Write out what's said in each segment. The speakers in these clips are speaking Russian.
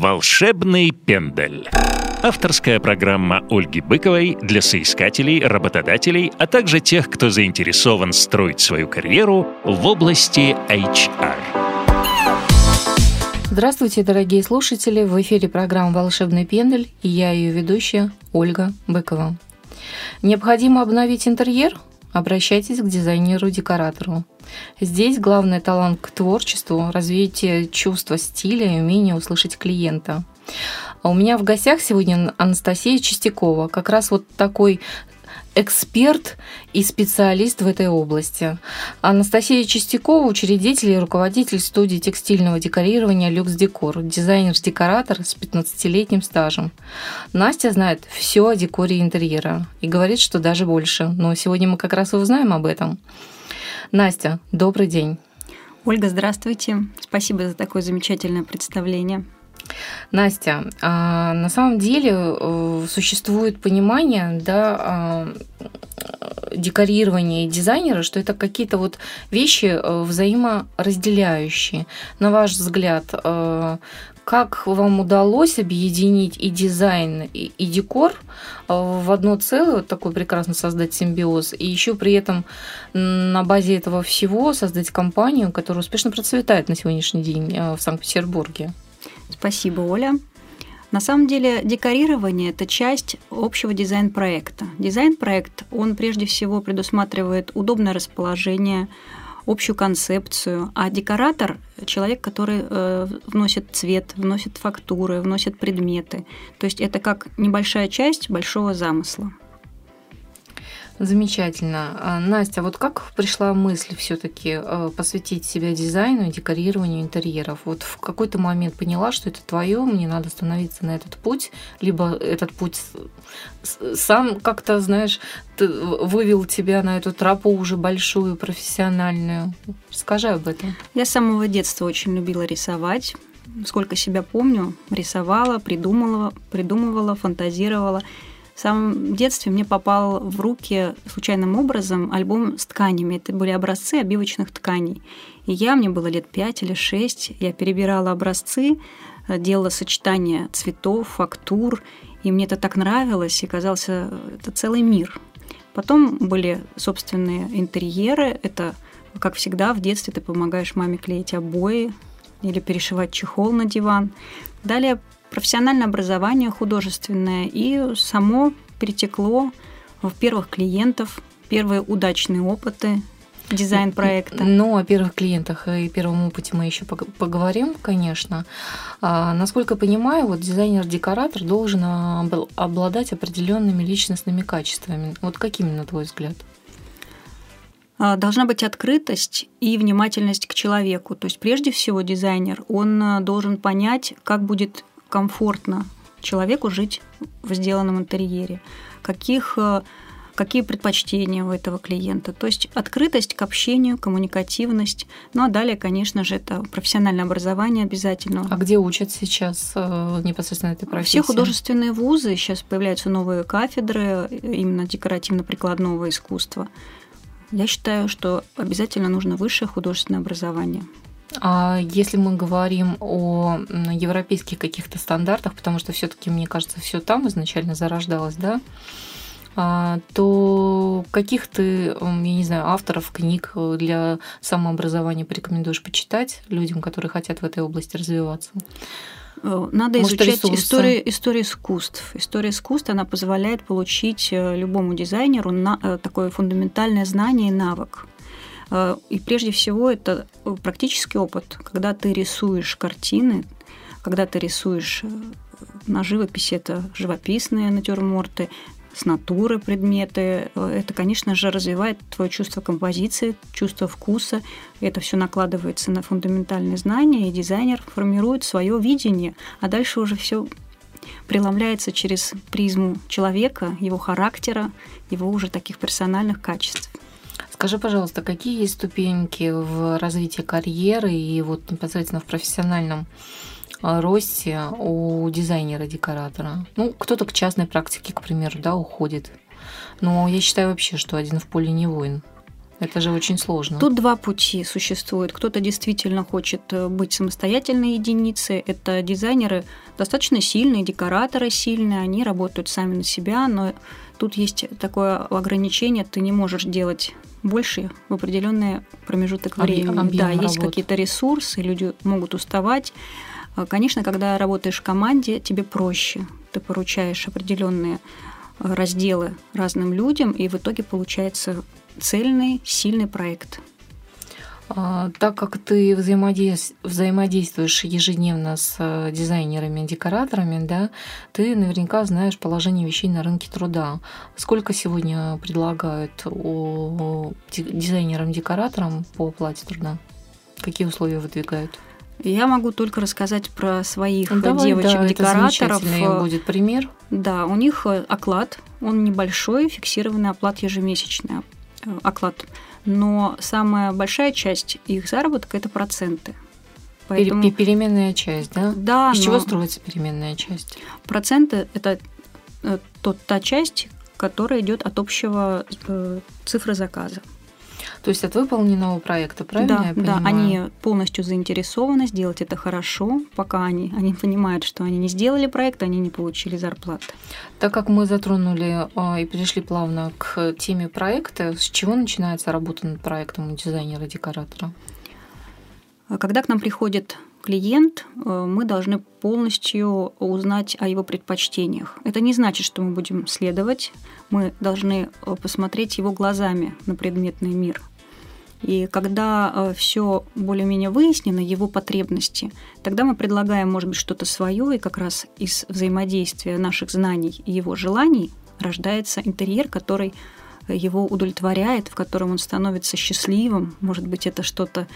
Волшебный пендель. Авторская программа Ольги Быковой для соискателей, работодателей, а также тех, кто заинтересован строить свою карьеру в области HR. Здравствуйте, дорогие слушатели! В эфире программа «Волшебный пендель» и я ее ведущая Ольга Быкова. Необходимо обновить интерьер? Обращайтесь к дизайнеру-декоратору. Здесь главный талант к творчеству, развитие чувства стиля и умение услышать клиента. А у меня в гостях сегодня Анастасия Чистякова, как раз вот такой эксперт и специалист в этой области. Анастасия Чистякова, учредитель и руководитель студии текстильного декорирования Люкс Декор, дизайнер-декоратор с 15-летним стажем. Настя знает все о декоре интерьера и говорит, что даже больше. Но сегодня мы как раз и узнаем об этом. Настя, добрый день. Ольга, здравствуйте. Спасибо за такое замечательное представление. Настя, а на самом деле э, существует понимание, да, а, декорирования и дизайнера, что это какие-то вот вещи э, взаиморазделяющие. На ваш взгляд, э, как вам удалось объединить и дизайн, и, и декор в одно целое, вот такой прекрасно создать симбиоз, и еще при этом на базе этого всего создать компанию, которая успешно процветает на сегодняшний день в Санкт-Петербурге? Спасибо, Оля. На самом деле декорирование – это часть общего дизайн-проекта. Дизайн-проект, он прежде всего предусматривает удобное расположение, общую концепцию, а декоратор – человек, который э, вносит цвет, вносит фактуры, вносит предметы. То есть это как небольшая часть большого замысла. Замечательно. А, Настя, вот как пришла мысль все-таки э, посвятить себя дизайну и декорированию интерьеров? Вот в какой-то момент поняла, что это твое, мне надо становиться на этот путь, либо этот путь сам как-то, знаешь, вывел тебя на эту тропу уже большую, профессиональную. Скажи об этом. Я с самого детства очень любила рисовать. Сколько себя помню, рисовала, придумывала, придумывала, фантазировала. В самом детстве мне попал в руки случайным образом альбом с тканями. Это были образцы обивочных тканей. И я, мне было лет пять или шесть, я перебирала образцы, э, делала сочетание цветов, фактур, и мне это так нравилось, и казался это целый мир. Потом были собственные интерьеры. Это, как всегда, в детстве ты помогаешь маме клеить обои или перешивать чехол на диван. Далее профессиональное образование художественное, и само перетекло в первых клиентов, первые удачные опыты дизайн-проекта. Ну, о первых клиентах и первом опыте мы еще поговорим, конечно. А, насколько я понимаю, вот дизайнер-декоратор должен обладать определенными личностными качествами. Вот какими, на твой взгляд? А, должна быть открытость и внимательность к человеку. То есть прежде всего дизайнер, он а, должен понять, как будет комфортно человеку жить в сделанном интерьере, каких, э, какие предпочтения у этого клиента. То есть открытость к общению, коммуникативность. Ну а далее, конечно же, это профессиональное образование обязательно. А где учат сейчас э, непосредственно этой профессии? Все художественные вузы, сейчас появляются новые кафедры именно декоративно-прикладного искусства. Я считаю, что обязательно нужно высшее художественное образование. А если мы говорим о европейских каких-то стандартах, потому что все-таки, мне кажется, все там изначально зарождалось, да, а, то каких ты, я не знаю, авторов книг для самообразования порекомендуешь почитать людям, которые хотят в этой области развиваться? Э, надо Может, изучать историю, историю искусств. История искусств, она позволяет получить э, любому дизайнеру на, э, такое фундаментальное знание и навык. Э, и прежде всего это э, практический опыт, когда ты рисуешь картины, когда ты рисуешь э, на живописи, это живописные натюрморты, с натуры предметы. Это, конечно же, развивает твое чувство композиции, чувство вкуса. Это все накладывается на фундаментальные знания, и дизайнер формирует свое видение, а дальше уже все преломляется через призму человека, его характера, его уже таких персональных качеств. Скажи, пожалуйста, какие есть ступеньки в развитии карьеры и вот непосредственно в профессиональном а, росте у дизайнера-декоратора? Ну, кто-то к частной практике, к примеру, да, уходит. Но я считаю вообще, что один в поле не воин. Это же очень сложно. Тут два пути существуют. Кто-то действительно хочет э, быть самостоятельной единицей. Это дизайнеры достаточно сильные, декораторы сильные, они работают сами на себя, но тут есть такое ограничение, ты не можешь делать больше в определенный промежуток времени. Объем да, есть работы. какие-то ресурсы, люди могут уставать. А, Конечно, когда работаешь в команде, тебе проще. Ты поручаешь определенные а, разделы разным людям, и в итоге получается цельный, сильный проект. А, Так как ты взаимодейс- взаимодействуешь ежедневно с э, дизайнерами, декораторами, да, ты наверняка знаешь положение вещей на рынке труда. Сколько сегодня предлагают дизайнерам-декораторам по оплате труда? Какие условия выдвигают? Я могу только рассказать про своих Ну, да, девочек-декораторов. Э, будет пример. Да, у них э, оклад, он небольшой, фиксированный оклад ежемесячный э, оклад. Но самая большая часть их заработка – это проценты. Поэтому, пе- переменная часть, да? да, Из чего но строится переменная часть? проценты – это э, тот, та часть, которая идет от общего э, цифры заказа. То есть от выполненного проекта, правильно да, я да, понимаю? они полностью заинтересованы сделать это хорошо, пока они, они понимают, что они не сделали проект, они не получили зарплаты. Так как мы затронули а, и перешли плавно к теме проекта, с чего начинается работа над проектом у дизайнера-декоратора? А Когда к нам приходит клиент, э, мы должны полностью узнать о его предпочтениях. Это не значит, что мы будем следовать, мы должны э, посмотреть его глазами на предметный мир. И когда все более-менее выяснено, его потребности, тогда мы предлагаем, может быть, что-то свое, и как раз из взаимодействия наших знаний и его желаний рождается интерьер, который его удовлетворяет, в котором он становится счастливым. Может быть, это что-то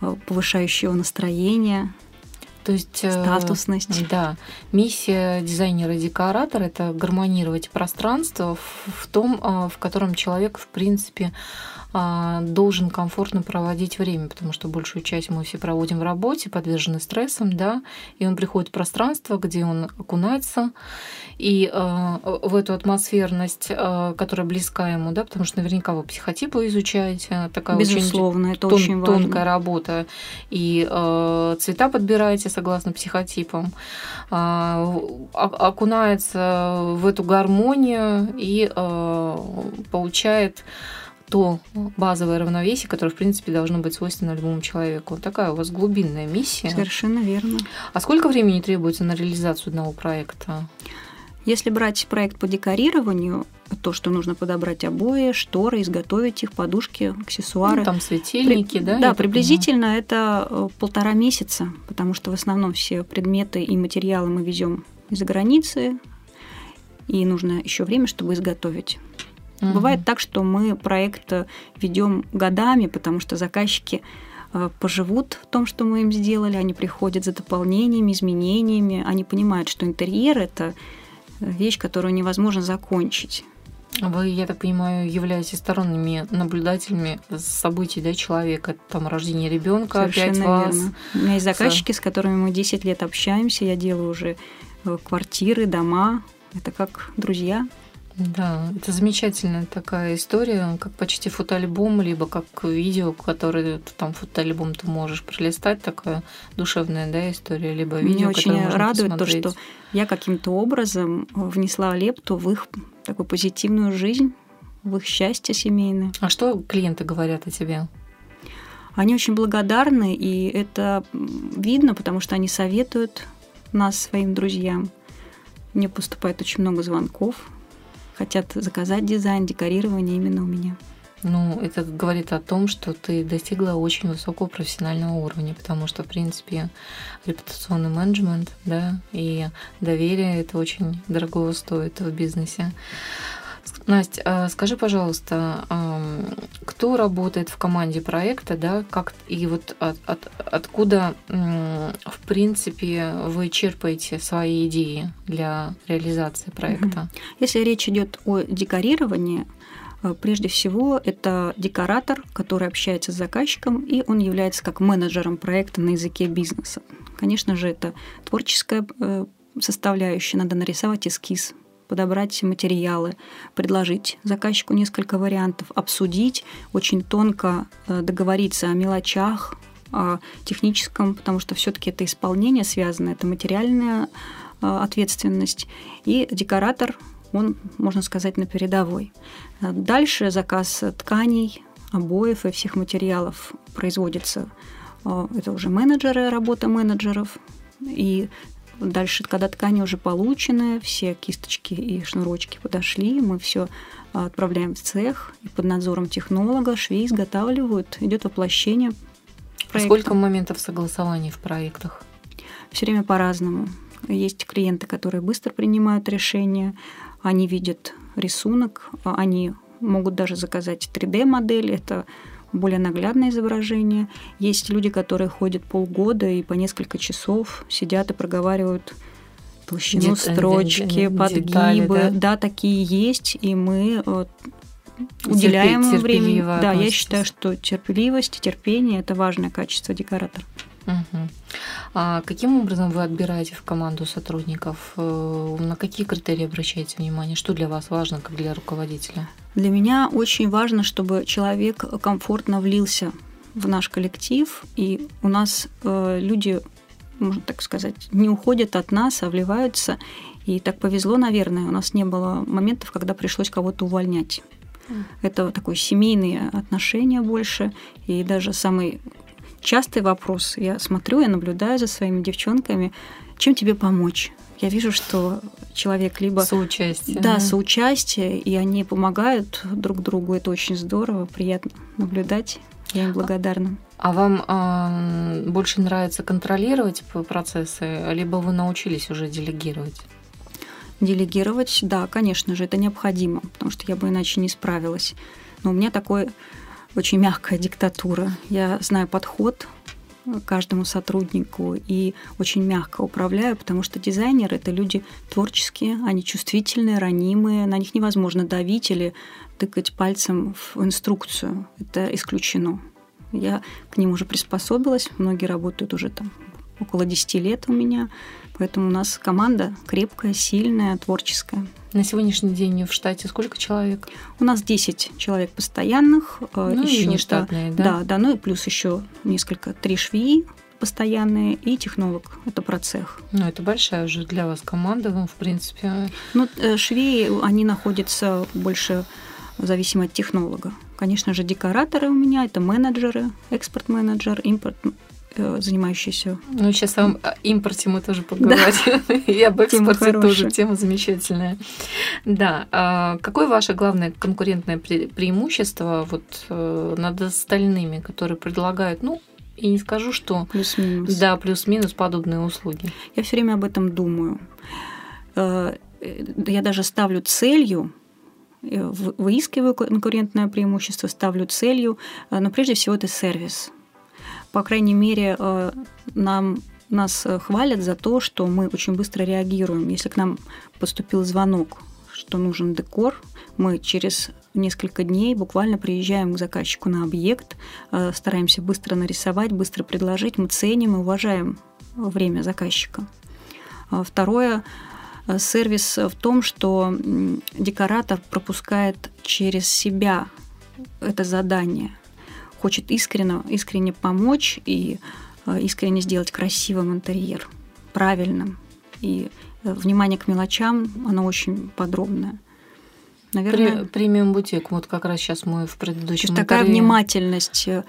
э, повышающее его настроение, То есть э, статусность. Да, миссия дизайнера-декоратора это гармонировать пространство в, том, в котором человек, в принципе, должен комфортно проводить время, потому что большую часть мы все проводим в работе, подвержены стрессам, да, и он приходит в пространство, где он окунается, и а, в эту атмосферность, а, которая близка ему, да, потому что наверняка вы психотипы изучаете, такая очень Безусловно, это тон- очень важно. тонкая работа. И цвета подбираете согласно психотипам, а, окунается в эту гармонию и получает то базовое равновесие, которое, в принципе, должно быть свойственно любому человеку. Вот такая у вас глубинная миссия. Совершенно верно. А сколько времени требуется на реализацию одного проекта? Если брать проект по декорированию, то, что нужно подобрать обои, шторы, изготовить их, подушки, аксессуары. Ну, там светильники, При- да? Да, приблизительно это э, полтора месяца, потому что в основном все предметы и материалы мы везем из-за границы, и нужно еще время, чтобы изготовить. Понимаю. Бывает так, что мы проект ведем годами, потому что заказчики э, поживут в том, что мы им сделали, они приходят за дополнениями, изменениями, они понимают, что интерьер это э, вещь, которую невозможно закончить. Вы, я так понимаю, являетесь сторонними наблюдателями событий да, человека, там рождение ребенка, опять Совершенно вас. верно. У меня есть заказчики, с которыми мы 10 лет общаемся, я делаю уже э, квартиры, дома. Это как друзья. Да, это замечательная такая история, как почти фотоальбом, либо как видео, которое там фотоальбом ты можешь пролистать, такая душевная да, история, либо видео, Меня очень радует то, посмотреть. что я каким-то образом внесла лепту в их такую позитивную жизнь, в их счастье семейное. А что клиенты говорят о тебе? Они очень благодарны, и это видно, потому что они советуют нас своим друзьям. Мне поступает очень много звонков, хотят заказать дизайн, декорирование именно у меня. Ну, это говорит о том, что ты достигла очень высокого профессионального уровня, потому что, в принципе, репутационный менеджмент, да, и доверие это очень дорого стоит в бизнесе. Настя, а скажи, пожалуйста, кто работает в команде проекта, да, как и вот от- от- откуда, в принципе, вы черпаете свои идеи для реализации проекта? Если речь идет о декорировании, э, прежде всего это декоратор, который общается с заказчиком, и он является как менеджером проекта на языке бизнеса. Конечно же, это творческая э, составляющая, надо нарисовать эскиз подобрать материалы, предложить заказчику несколько вариантов, обсудить, очень тонко э, договориться о мелочах, о техническом, потому что все-таки это исполнение связано, это материальная э, ответственность. И декоратор, он, можно сказать, на передовой. Дальше заказ тканей, обоев и всех материалов производится. Э, это уже менеджеры, работа менеджеров. И Дальше, когда ткани уже получены, все кисточки и шнурочки подошли, мы все а, отправляем в цех, и под надзором технолога швеи изготавливают, идет воплощение проекта. Сколько моментов согласования в проектах? Все время по-разному. Есть клиенты, которые быстро принимают решения, они видят рисунок, а они могут даже заказать 3D-модель, это более наглядное изображение. Есть люди, которые ходят полгода и по несколько часов сидят и проговаривают толщину Дет, строчки, подгибы. Да? да, такие есть, и мы вот, уделяем Терпи, время. Да, я считаю, что терпеливость, терпение – это важное качество декоратора. Угу. А каким образом вы отбираете в команду сотрудников? Э, на какие критерии обращаете внимание? Что для вас важно, как для руководителя? Для меня очень важно, чтобы человек комфортно влился в наш коллектив, и у нас э, люди, можно так сказать, не уходят от нас, а вливаются. И так повезло, наверное, у нас не было моментов, когда пришлось кого-то увольнять. Это такое семейные отношения больше, и даже самый частый вопрос. Я смотрю, я наблюдаю за своими девчонками, чем тебе помочь? Я вижу, что человек либо... Соучастие. Да, соучастие, и они помогают друг другу. Это очень здорово, приятно наблюдать. Я им благодарна. А вам э, больше нравится контролировать процессы, либо вы научились уже делегировать? Делегировать, да, конечно же, это необходимо, потому что я бы иначе не справилась. Но у меня такой очень мягкая диктатура. Я знаю подход к каждому сотруднику и очень мягко управляю, потому что дизайнеры это люди творческие, они чувствительные, ранимые, на них невозможно давить или тыкать пальцем в инструкцию. Это исключено. Я к ним уже приспособилась, многие работают уже там около 10 лет у меня, поэтому у нас команда крепкая, сильная, творческая. На сегодняшний день в штате сколько человек? У нас 10 человек постоянных. Э, ну еще, и нештатные, да? Да, да, ну и плюс еще несколько, три швеи постоянные и технолог. Это про цех. Ну, это большая уже для вас команда, ну, в принципе. Ну, э, швеи, они находятся больше зависимо от технолога. Конечно же, декораторы у меня, это менеджеры, экспорт-менеджер, импорт занимающиеся. Ну, сейчас о импорте мы тоже поговорим. Да. И об экспорте тоже тема замечательная. Да. А какое ваше главное конкурентное преимущество вот э, над остальными, которые предлагают, ну, и не скажу, что... Плюс-минус. Да, плюс-минус подобные услуги. Я все время об этом думаю. Э, я даже ставлю целью выискиваю конкурентное преимущество, ставлю целью, но прежде всего это сервис по крайней мере, э, нам нас хвалят за то, что мы очень быстро реагируем. Если к нам поступил звонок, что нужен декор, мы через несколько дней буквально приезжаем к заказчику на объект, э, стараемся быстро нарисовать, быстро предложить. Мы ценим и уважаем время заказчика. А второе, э, сервис в том, что декоратор пропускает через себя это задание – хочет искренне, искренне помочь и э, искренне сделать красивым интерьер, правильным. И э, внимание к мелочам, оно очень подробное. Наверное, премиум бутик. Вот как раз сейчас мы в предыдущем Такая внимательность э,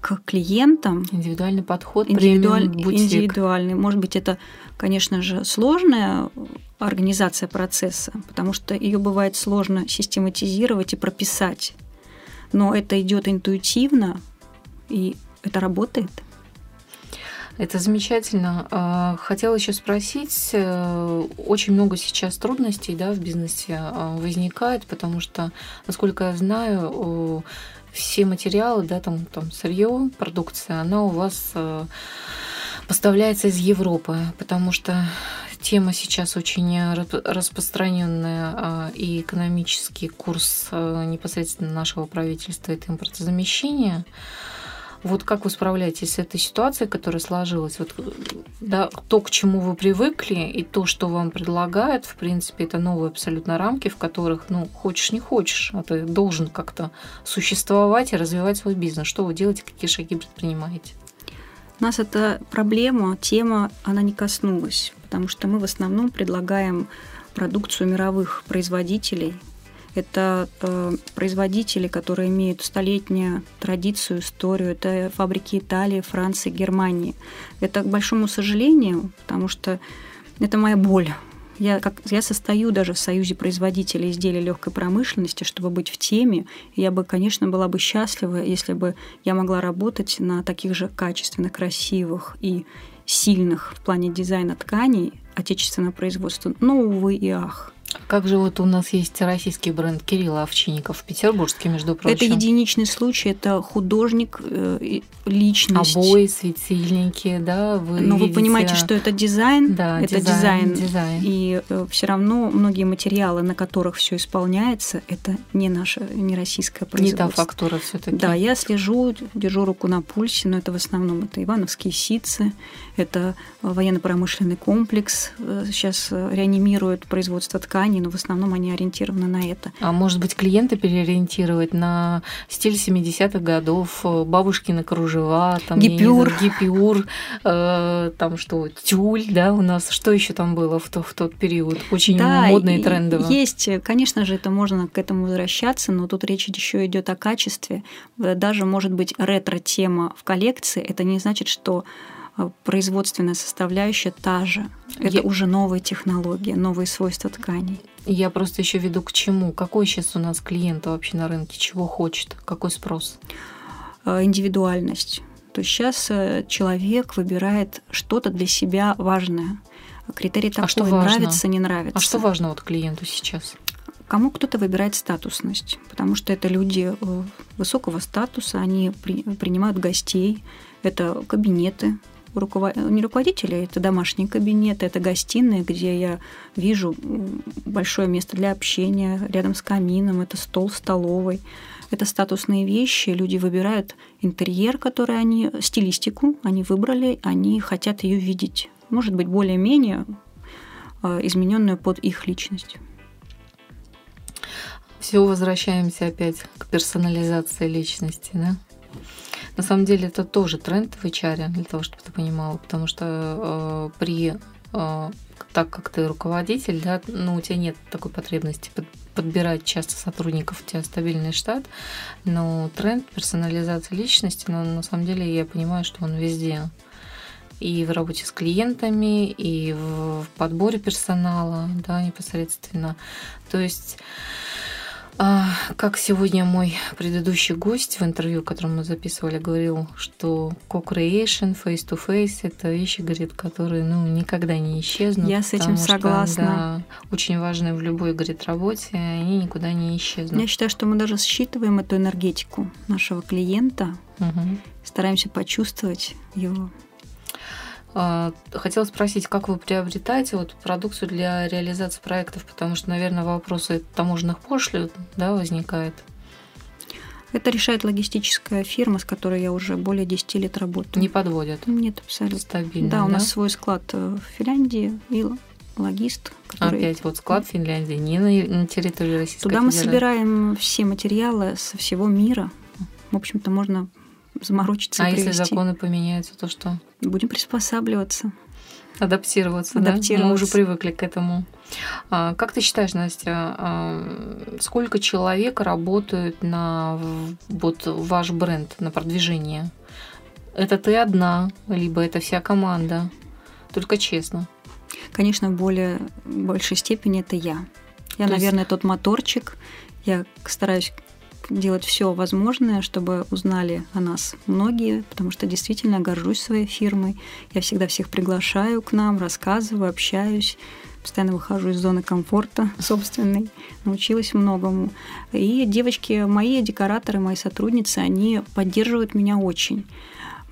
к клиентам. Индивидуальный подход, индивидуаль, индивидуальный. Может быть, это, конечно же, сложная организация процесса, потому что ее бывает сложно систематизировать и прописать но это идет интуитивно, и это работает. Это замечательно. А, хотела еще спросить, э, очень много сейчас трудностей да, в бизнесе а, возникает, потому что, насколько я знаю, все материалы, да, там, там сырье, продукция, она у вас э, поставляется из Европы, потому что тема сейчас очень распространенная, а, и экономический курс а, непосредственно нашего правительства – это импортозамещение. Вот как вы справляетесь с этой ситуацией, которая сложилась? Вот, да, то, к чему вы привыкли, и то, что вам предлагают, в принципе, это новые абсолютно рамки, в которых, ну, хочешь не хочешь, а ты должен как-то существовать и развивать свой бизнес. Что вы делаете, какие шаги предпринимаете? Нас эта проблема, тема, она не коснулась, потому что мы в основном предлагаем продукцию мировых производителей, это э, производители, которые имеют столетнюю традицию, историю. Это фабрики Италии, Франции, Германии. Это, к большому сожалению, потому что это моя боль. Я, как, я состою даже в Союзе производителей изделий легкой промышленности, чтобы быть в теме. Я бы, конечно, была бы счастлива, если бы я могла работать на таких же качественных, красивых и сильных в плане дизайна тканей отечественного производства. Но, увы и ах. Как же вот у нас есть российский бренд Кирилла Овчинников, петербургский, между прочим. Это единичный случай, это художник, э, личность. Обои, светильники, да, вы Но видите... вы понимаете, что это дизайн, да, это дизайн, дизайн, дизайн. и э, все равно многие материалы, на которых все исполняется, это не наша, не российская производство. Не та фактура все таки Да, я слежу, держу руку на пульсе, но это в основном это ивановские ситцы, это военно-промышленный комплекс, э, сейчас реанимирует производство тканей, но в основном они ориентированы на это. А может быть, клиента переориентировать на стиль 70-х годов, э, бабушкины кружева, там, гипюр, знаю, гипюр э, там что, тюль, да, у нас, что еще там было в, то, в тот период? Очень да, модно и трендово. Есть, конечно же, это можно к этому возвращаться, но тут речь еще идет о качестве. Даже, может быть, ретро-тема в коллекции, это не значит, что Э, производственная составляющая та же. Это Я... уже новые технологии, новые свойства тканей. Я просто еще веду к чему? Какой сейчас у нас клиент вообще на рынке? Чего хочет? Какой спрос? Э, индивидуальность. То есть сейчас э, человек выбирает что-то для себя важное. Критерий такой, а что важно? нравится, не нравится. А что важно вот клиенту сейчас? Кому кто-то выбирает статусность, потому что это люди высокого статуса, они при, принимают гостей, это кабинеты, руковод... не руководителя, это домашний кабинет, это гостиная, где я вижу большое место для общения рядом с камином, это стол столовой. Это статусные вещи, люди выбирают интерьер, который они, стилистику они выбрали, они хотят ее видеть. Может быть, более-менее а, измененную под их личность. Все возвращаемся опять к персонализации личности, да? На самом деле это тоже тренд в HR, для того, чтобы ты понимала, потому что э, при э, так как ты руководитель, да, ну, у тебя нет такой потребности под, подбирать часто сотрудников, у тебя стабильный штат, но тренд персонализации личности, но на самом деле я понимаю, что он везде. И в работе с клиентами, и в подборе персонала, да, непосредственно. То есть как сегодня мой предыдущий гость в интервью, которое мы записывали, говорил, что co-creation, face-to-face – это вещи, говорит, которые ну, никогда не исчезнут. Я с этим согласна. Что, да, очень важные в любой, говорит, работе, они никуда не исчезнут. Я считаю, что мы даже считываем эту энергетику нашего клиента, угу. стараемся почувствовать его а, хотела спросить, как вы приобретаете вот продукцию для реализации проектов, потому что, наверное, вопросы таможенных пошлин да, возникают. Это решает логистическая фирма, с которой я уже более 10 лет работаю. Не подводят? Нет, абсолютно. Стабильно, да, да? у нас свой склад э, в Финляндии и логист. Который... Опять вот склад в Финляндии, не на, территории Российской Туда Федерации. мы собираем все материалы со всего мира. В общем-то, можно заморочиться. А и если законы поменяются, то что? Будем приспосабливаться. Адаптироваться, Адаптироваться. да? Мы уже привыкли к этому. А, как ты считаешь, Настя, а, сколько человек работают на вот ваш бренд, на продвижение? Это ты одна, либо это вся команда? Только честно. Конечно, в более большей степени это я. Я, То наверное, есть... тот моторчик. Я стараюсь делать все возможное, чтобы узнали о нас многие, потому что действительно горжусь своей фирмой. Я всегда всех приглашаю к нам, рассказываю, общаюсь постоянно выхожу из зоны комфорта собственной, научилась многому. И девочки, мои декораторы, мои сотрудницы, они поддерживают меня очень.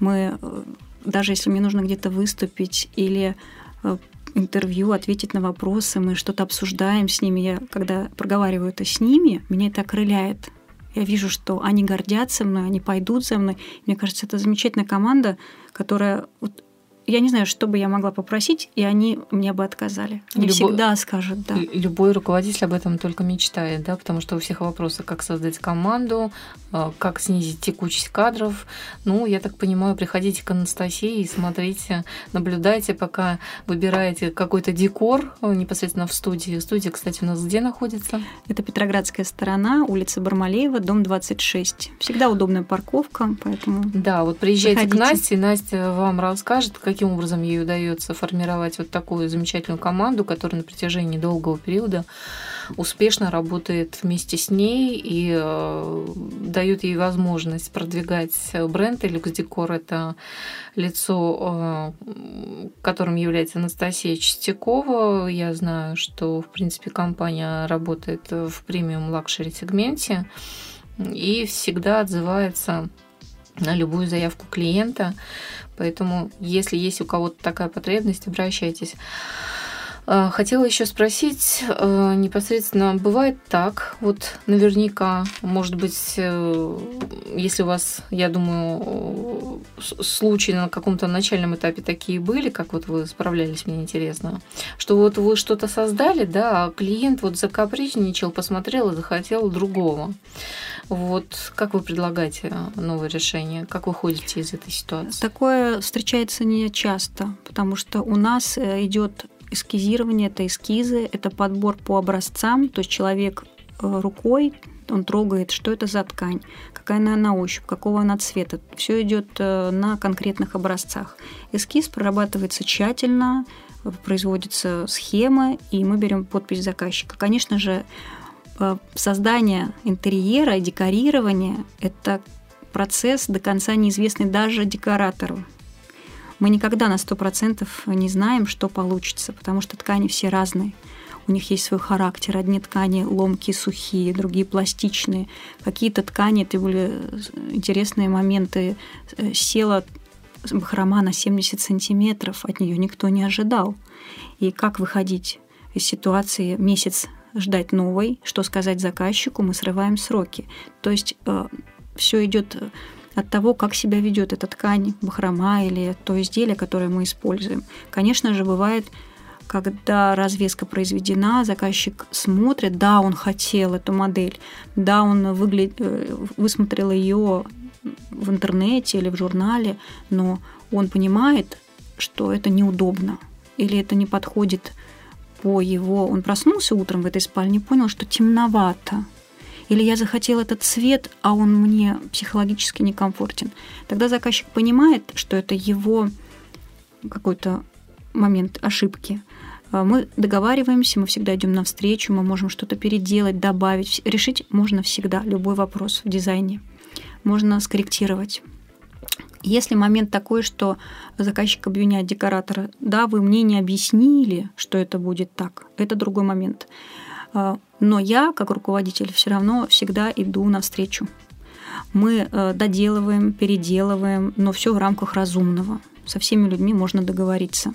Мы, э, даже если мне нужно где-то выступить или э, интервью, ответить на вопросы, мы что-то обсуждаем с ними. Я, когда проговариваю это с ними, меня это окрыляет Я вижу, что они гордятся мной, они пойдут за мной. Мне кажется, это замечательная команда, которая вот я не знаю, что бы я могла попросить, и они мне бы отказали. Они Любо... всегда скажут да. Любой руководитель об этом только мечтает, да, потому что у всех вопросы, как создать команду, а, как снизить текучесть кадров. Ну, я так понимаю, приходите к Анастасии и смотрите, наблюдайте, пока выбираете какой-то декор э, непосредственно в студии. Студия, кстати, у нас где находится? Это Петроградская сторона, улица Бармалеева, дом 26. Всегда удобная парковка, поэтому Да, вот приезжайте заходите. к Насте, Настя вам расскажет, как каким образом ей удается формировать вот такую замечательную команду, которая на протяжении долгого периода успешно работает вместе с ней и э, дает ей возможность продвигать бренд. Эликс Декор – это лицо, э, которым является Анастасия Чистякова. Я знаю, что, в принципе, компания работает в премиум luxury сегменте и всегда отзывается на любую заявку клиента. Поэтому, если есть у кого-то такая потребность, обращайтесь. А, хотела еще спросить, э, непосредственно бывает так, вот наверняка, может быть, э, если у вас, я думаю, случаи на каком-то начальном этапе такие были, как вот вы справлялись, мне интересно, что вот вы что-то создали, да, а клиент вот закапризничал, посмотрел и захотел другого. Вот как вы предлагаете новое решение? Как вы ходите из этой ситуации? Такое встречается не часто, потому что у нас э, идет эскизирование, это эскизы, это подбор по образцам, то есть человек э, рукой он трогает, что это за ткань, какая она на ощупь, какого она цвета. Все идет э, на конкретных образцах. Эскиз прорабатывается тщательно, производится схема, и мы берем подпись заказчика. Конечно же, Э, создание интерьера декорирование – это процесс до конца неизвестный даже декоратору. Мы никогда на 100% не знаем, что получится, потому что ткани все разные. У них есть свой характер. Одни ткани ломкие, сухие, другие пластичные. Какие-то ткани, это были интересные моменты. Э, села бахрома на 70 сантиметров, от нее никто не ожидал. И как выходить из ситуации месяц ждать новой, что сказать заказчику, мы срываем сроки. То есть э, все идет э, от того, как себя ведет эта ткань, бахрома или то изделие, которое мы используем. Конечно же, бывает, когда развеска произведена, заказчик смотрит, да, он хотел эту модель, да, он выглед... Э, высмотрел ее в интернете или в журнале, но он понимает, что это неудобно или это не подходит по его... Он проснулся утром в этой спальне, понял, что темновато. Или я захотел этот цвет, а он мне психологически некомфортен. Тогда заказчик понимает, что это его какой-то момент ошибки. А мы договариваемся, мы всегда идем навстречу, мы можем что-то переделать, добавить. Решить можно всегда любой вопрос в дизайне. Можно скорректировать. Если момент такой, что заказчик обвиняет декоратора, да, вы мне не объяснили, что это будет так, это другой момент. А, но я, как руководитель, все равно всегда иду навстречу. Мы э, доделываем, переделываем, но все в рамках разумного. Со всеми людьми можно договориться.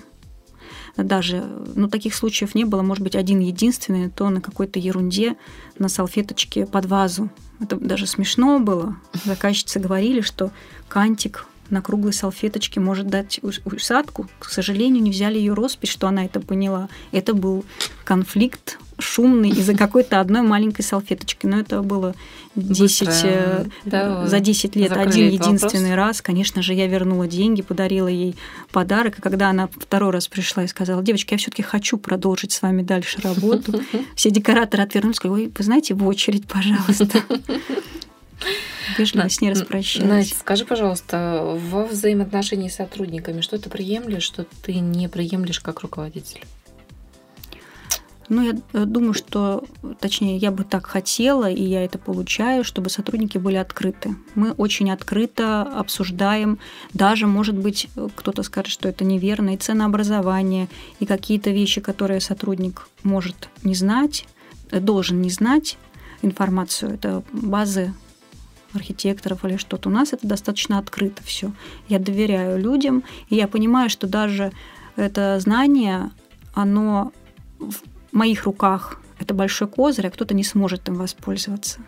Даже, ну, таких случаев не было, может быть, один единственный, то на какой-то ерунде, на салфеточке под вазу. Это даже смешно было. Заказчицы говорили, что кантик на круглой салфеточке может дать усадку. К сожалению, не взяли ее роспись, что она это поняла. Это был конфликт шумный из-за какой-то одной маленькой салфеточки. Но это было 10, э, да, за 10 лет один единственный вопрос. раз. Конечно же, я вернула деньги, подарила ей подарок. И когда она второй раз пришла и сказала, девочки, я все таки хочу продолжить с вами дальше работу, все декораторы отвернулись, сказали, вы знаете, в очередь, пожалуйста. Вежливо с ней распрощались. Настя, скажи, пожалуйста, во взаимоотношении с сотрудниками что ты приемлешь, что ты не приемлешь как руководитель? Ну, я э, думаю, что, точнее, я бы так хотела, и я это получаю, чтобы сотрудники были открыты. Мы очень открыто обсуждаем, даже, может быть, кто-то скажет, что это неверно, и ценообразование, и какие-то вещи, которые сотрудник может не знать, э, должен не знать информацию. Это базы архитекторов или что-то. У нас это достаточно открыто все. Я доверяю людям, и я понимаю, что даже это знание, оно в моих руках. Это большой козырь, а кто-то не сможет им воспользоваться.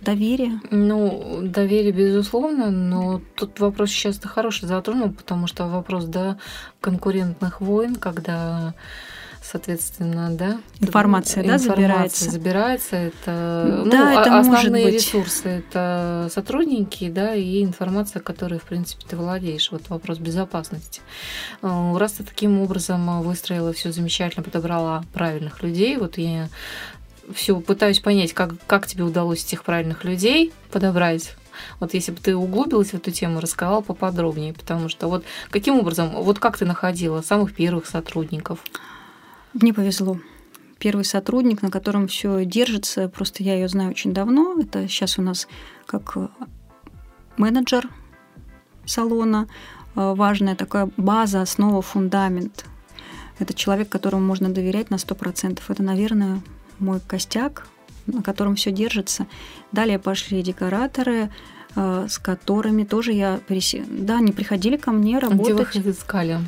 доверие. Ну, доверие, безусловно, но тут вопрос сейчас ты хороший затронул, потому что вопрос, да, конкурентных войн, когда соответственно, да. Информация, да, забирается. забирается. Это, да, ну, это основные может быть. ресурсы это сотрудники, да, и информация, которой, в принципе, ты владеешь. Вот вопрос безопасности. Э, раз ты таким образом выстроила все замечательно, подобрала правильных людей, вот я все пытаюсь понять, как, как тебе удалось этих правильных людей подобрать. Вот если бы ты углубилась в эту тему, рассказала поподробнее, потому что вот каким образом, вот как ты находила самых первых сотрудников? Мне повезло. Первый сотрудник, на котором все держится, просто я ее знаю очень давно. Это сейчас у нас как э, менеджер салона. Э, важная такая база, основа, фундамент. Это человек, которому можно доверять на 100%. Это, наверное, мой костяк, на котором все держится. Далее пошли декораторы, э, с которыми тоже я пересек... Да, они приходили ко мне работать. Где вы их искали?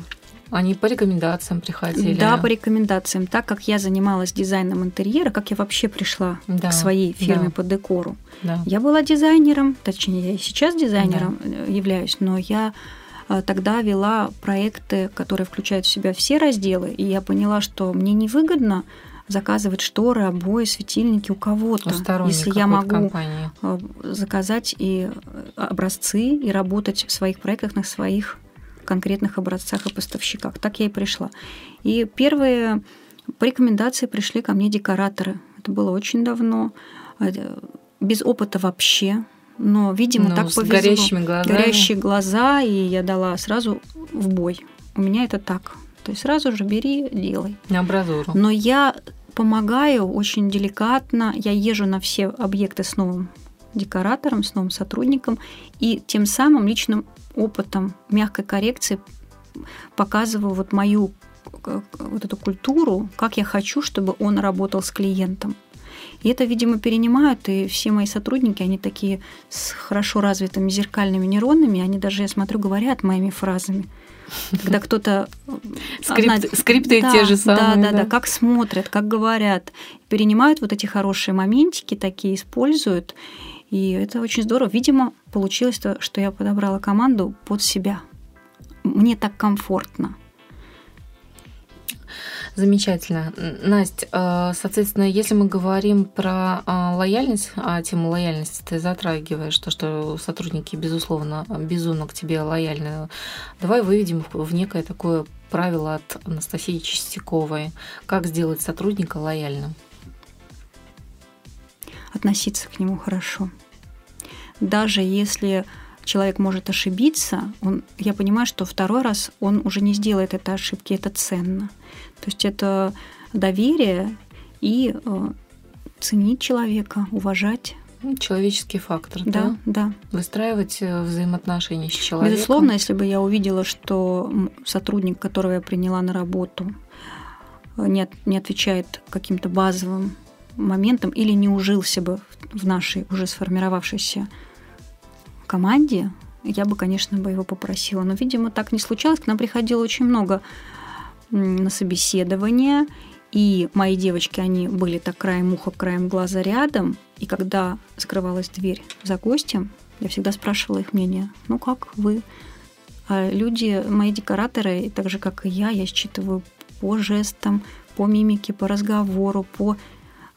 Они по рекомендациям приходили? Да, по рекомендациям. Так как я занималась дизайном интерьера, как я вообще пришла да, к своей фирме да. по декору. Да. Я была дизайнером, точнее, я и сейчас дизайнером да. являюсь, но я э, тогда вела проекты, которые включают в себя все разделы, и я поняла, что мне невыгодно заказывать шторы, обои, светильники у кого-то, если я могу компании. Э, заказать и э, образцы и работать в своих проектах на своих конкретных образцах и поставщиках. Так я и пришла. И первые по рекомендации пришли ко мне декораторы. Это было очень давно, без опыта вообще. Но, видимо, ну, так с повезло. горящими глазами. Горящие глаза, и я дала сразу в бой. У меня это так. То есть сразу же бери, делай. На абразуру. Но я помогаю очень деликатно. Я езжу на все объекты с новым декоратором, с новым сотрудником, и тем самым личным опытом мягкой коррекции показываю вот мою вот эту культуру, как я хочу, чтобы он работал с клиентом. И это, видимо, перенимают, и все мои сотрудники, они такие с хорошо развитыми зеркальными нейронами, они даже, я смотрю, говорят моими фразами. Когда кто-то... Скрипт, скрипты да, те же самые. Да, да, да, да, как смотрят, как говорят. Перенимают вот эти хорошие моментики такие, используют. И это очень здорово. Видимо, получилось то, что я подобрала команду под себя. Мне так комфортно. Замечательно. Настя, э, соответственно, если мы говорим про э, лояльность, а тему лояльности ты затрагиваешь, то, что сотрудники, безусловно, безумно к тебе лояльны, давай выведем в некое такое правило от Анастасии Чистяковой. Как сделать сотрудника лояльным? Относиться к нему хорошо. Даже если человек может ошибиться, он, я понимаю, что второй раз он уже не сделает этой ошибки, это ценно. То есть это доверие и э, ценить человека, уважать. Ну, человеческий фактор, да? Да, да. Выстраивать э, взаимоотношения с человеком. Безусловно, если бы я увидела, что сотрудник, которого я приняла на работу, э, не, не отвечает каким-то базовым моментам или не ужился бы в нашей уже сформировавшейся команде, я бы, конечно, бы его попросила. Но, видимо, так не случалось. К нам приходило очень много на собеседование, и мои девочки, они были так краем уха, краем глаза рядом, и когда закрывалась дверь за гостем, я всегда спрашивала их мнение. Ну как вы? А люди, мои декораторы, так же как и я, я считываю по жестам, по мимике, по разговору, по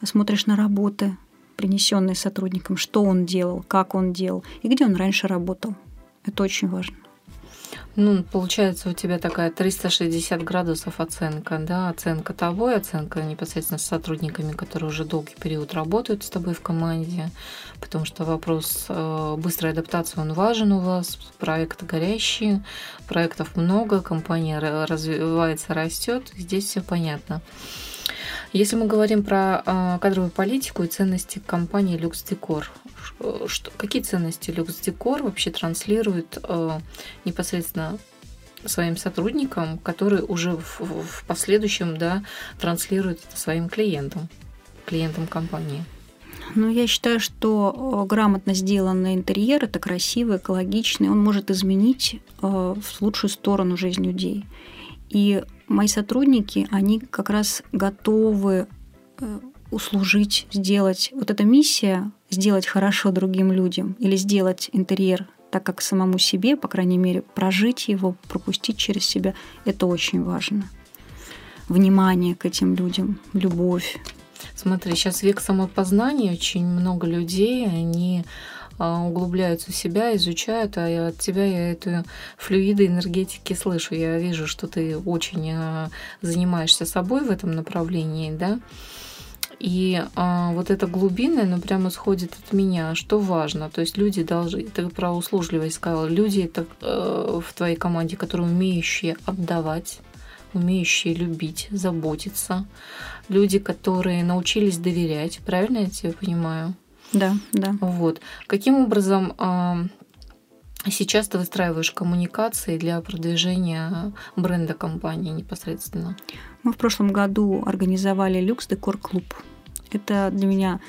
смотришь на работы, принесенные сотрудником, что он делал, как он делал и где он раньше работал. Это очень важно. Ну, получается, у тебя такая 360 градусов оценка, да, оценка тобой, оценка непосредственно с сотрудниками, которые уже долгий период работают с тобой в команде, потому что вопрос э, быстрой адаптации, он важен у вас, проект горящий, проектов много, компания развивается, растет, здесь все понятно. Если мы говорим про э, кадровую политику и ценности компании Люкс Декор, что, какие ценности Люкс Декор вообще транслирует э, непосредственно своим сотрудникам, которые уже в, в последующем да, транслируют это своим клиентам, клиентам компании? Ну, я считаю, что грамотно сделанный интерьер это красивый, экологичный, он может изменить э, в лучшую сторону жизнь людей. И мои сотрудники, они как раз готовы э, услужить, сделать. Вот эта миссия сделать хорошо другим людям или сделать интерьер так, как самому себе, по крайней мере, прожить его, пропустить через себя, это очень важно. Внимание к этим людям, любовь. Смотри, сейчас век самопознания, очень много людей, они углубляются в себя, изучают, а от тебя я эту флюиды энергетики слышу. Я вижу, что ты очень а, занимаешься собой в этом направлении, да. И а, вот эта глубина, ну, прямо сходит от меня, что важно. То есть люди должны, ты про услужливость сказала, люди это э, в твоей команде, которые умеющие отдавать, умеющие любить, заботиться, люди, которые научились доверять, правильно я тебя понимаю? Да, да. Вот. Каким образом сейчас ты выстраиваешь коммуникации для продвижения бренда компании непосредственно? Мы в прошлом году организовали люкс декор клуб. Это для меня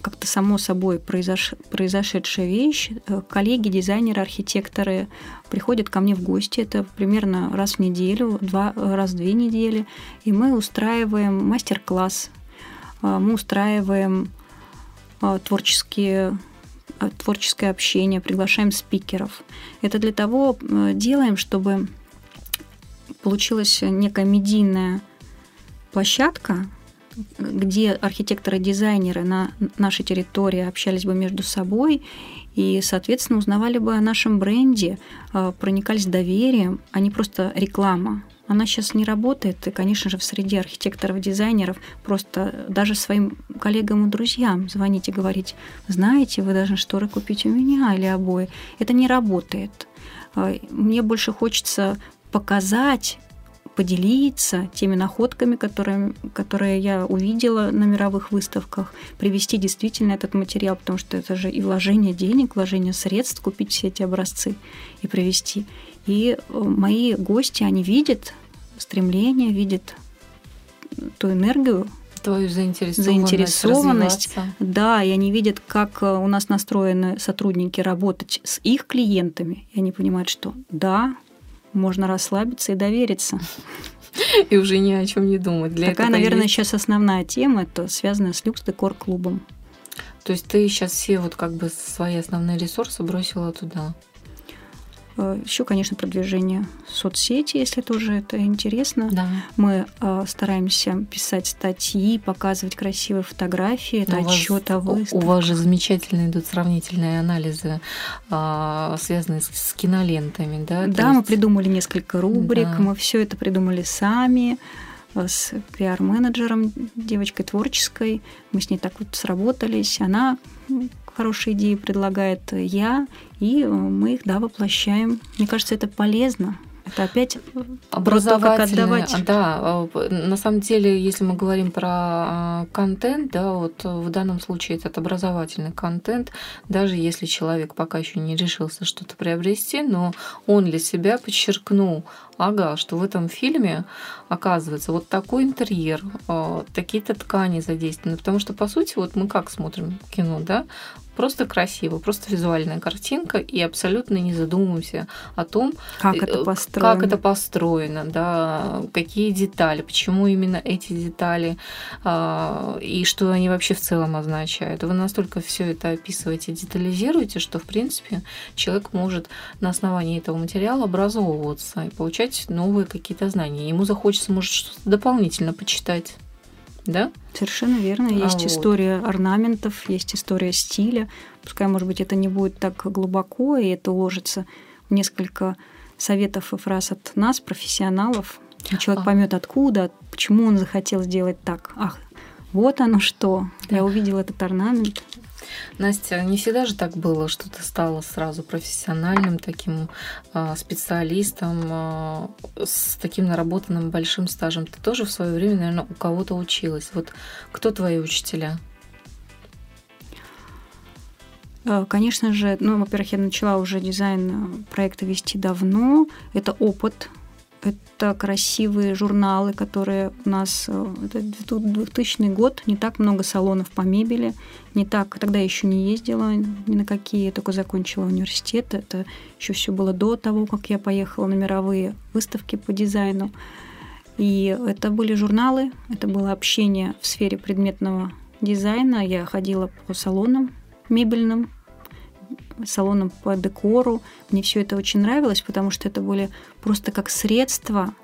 как-то само собой произош... произошедшая вещь. Коллеги, дизайнеры, архитекторы приходят ко мне в гости. Это примерно раз в неделю, два, раз в две недели. И мы устраиваем мастер-класс. А, мы устраиваем творческие а, творческое общение, приглашаем спикеров. Это для того делаем, чтобы получилась некая медийная площадка, где архитекторы дизайнеры на нашей территории общались бы между собой и, соответственно, узнавали бы о нашем бренде, проникались доверием, а не просто реклама. Она сейчас не работает, и, конечно же, в среде архитекторов, дизайнеров просто даже своим коллегам и друзьям звонить и говорить, знаете, вы должны шторы купить у меня или обои. Это не работает. А, мне больше хочется показать поделиться теми находками, которые, которые я увидела на мировых выставках, привести действительно этот материал, потому что это же и вложение денег, вложение средств, купить все эти образцы и привести. И э, мои гости, они видят стремление, видят ту энергию, твою заинтересованность, заинтересованность да, и они видят, как э, у нас настроены сотрудники работать с их клиентами, и они понимают, что да, можно расслабиться и довериться. И уже ни о чем не думать. Для Такая, наверное, есть... сейчас основная тема, это связанная с люкс декор клубом. То есть ты сейчас все вот как бы свои основные ресурсы бросила туда? Э, Еще, конечно, продвижение соцсети, если тоже это интересно. Да. Мы э, стараемся писать статьи, показывать красивые фотографии, это отчет о выставках. У вас же замечательно идут сравнительные анализы, э, связанные с, кинолентами, да? Да, есть... мы придумали несколько рубрик, да. мы все это придумали сами э, с пиар-менеджером, девочкой творческой. Мы с ней так вот сработались. Она хорошие идеи предлагает я, и э, мы их, да, воплощаем. Мне кажется, это полезно. Это опять образовательное. Да, э, на самом деле, если мы говорим про э, контент, да, вот в данном случае этот образовательный контент, даже если человек пока еще не решился что-то приобрести, но он для себя подчеркнул ага, что в этом фильме оказывается вот такой интерьер, такие-то ткани задействованы. Потому что, по сути, вот мы как смотрим кино, да, просто красиво, просто визуальная картинка, и абсолютно не задумываемся о том, как это э, построено, как это построено да, какие детали, почему именно эти детали, а, и что они вообще в целом означают. Вы настолько все это описываете, детализируете, что, в принципе, человек может на основании этого материала образовываться и получать новые какие-то знания. Ему захочется, может, что-то дополнительно почитать да? Совершенно верно. Есть а история вот. орнаментов, есть история стиля. Пускай, может быть, это не будет так глубоко, и это уложится в несколько советов и фраз от нас, профессионалов. И человек а. поймет, откуда, почему он захотел сделать так. Ах, вот оно что. Да. Я увидел этот орнамент. Настя, не всегда же так было, что ты стала сразу профессиональным таким э, специалистом э, с таким наработанным большим стажем. Ты тоже в свое время, наверное, у кого-то училась. Вот кто твои учителя? Э, конечно же, ну, во-первых, я начала уже дизайн проекта вести давно. Это опыт, это красивые журналы, которые у нас... Э, это 2000 год, не так много салонов по мебели, не так... Тогда я еще не ездила ни на какие, только закончила университет. Это еще все было до того, как я поехала на мировые выставки по дизайну. И это были журналы, это было общение в сфере предметного дизайна. Я ходила по салонам мебельным, салонам по декору. Мне все это очень нравилось, потому что это были просто как средства.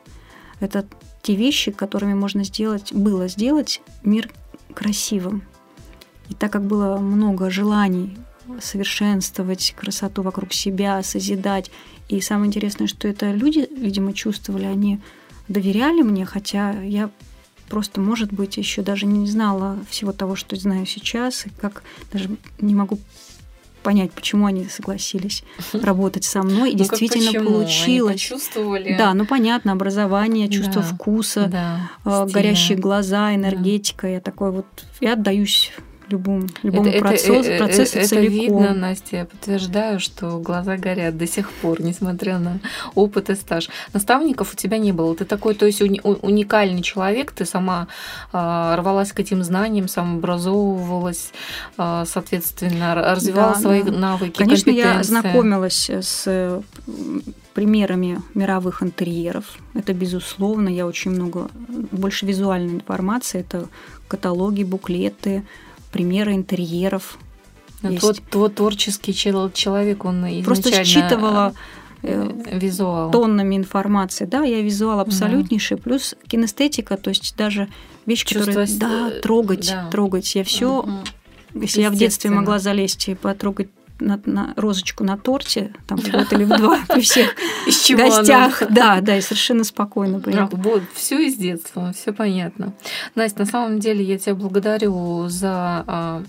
Это те вещи, которыми можно сделать, было сделать мир красивым. И так как было много желаний совершенствовать красоту вокруг себя, созидать. И самое интересное, что это люди, видимо, чувствовали, они доверяли мне, хотя я просто, может быть, еще даже не знала всего того, что знаю сейчас, и как даже не могу понять, почему они согласились работать со мной. И ну, действительно почему? получилось. Они почувствовали. Да, ну понятно, образование, чувство да, вкуса, да, э, горящие глаза, энергетика. Да. Я такой вот, я отдаюсь любому, любому это, процессу, это, процессу это, целиком. Это видно, Настя, я подтверждаю, что глаза горят до сих пор, несмотря на опыт и стаж. Наставников у тебя не было. Ты такой, то есть уни, уникальный человек, ты сама э, рвалась к этим знаниям, самообразовывалась, э, соответственно, развивала да, свои да. навыки, Конечно, я знакомилась с примерами мировых интерьеров. Это безусловно, я очень много, больше визуальной информации, это каталоги, буклеты, примеры интерьеров. Твой, твой творческий человек, он изначально Просто считывала э, э, визуал. тоннами информации. Да, я визуал абсолютнейший, да. плюс кинестетика, то есть даже вещь, которая... Да, трогать, да. трогать. Я все... Угу. Если я в детстве могла залезть и потрогать на, на розочку на торте, там год или в два при всех гостях. Да, да, и совершенно спокойно. Вот, все из детства, все понятно. Настя, на самом деле я тебя благодарю за а,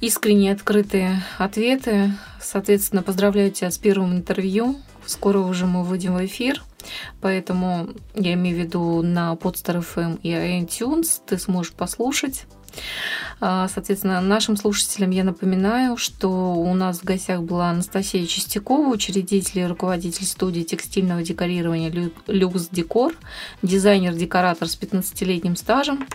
искренние открытые ответы. Соответственно, поздравляю тебя с первым интервью. Скоро уже мы выйдем в эфир. Поэтому я имею в виду на Podster FM и iTunes ты сможешь послушать соответственно, нашим слушателям я напоминаю, что у нас в гостях была Анастасия Чистякова, учредитель и руководитель студии текстильного декорирования «Люкс Декор», дизайнер-декоратор с 15-летним стажем.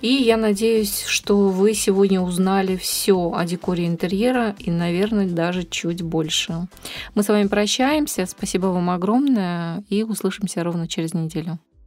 И я надеюсь, что вы сегодня узнали все о декоре интерьера и, наверное, даже чуть больше. Мы с вами прощаемся. Спасибо вам огромное и услышимся ровно через неделю.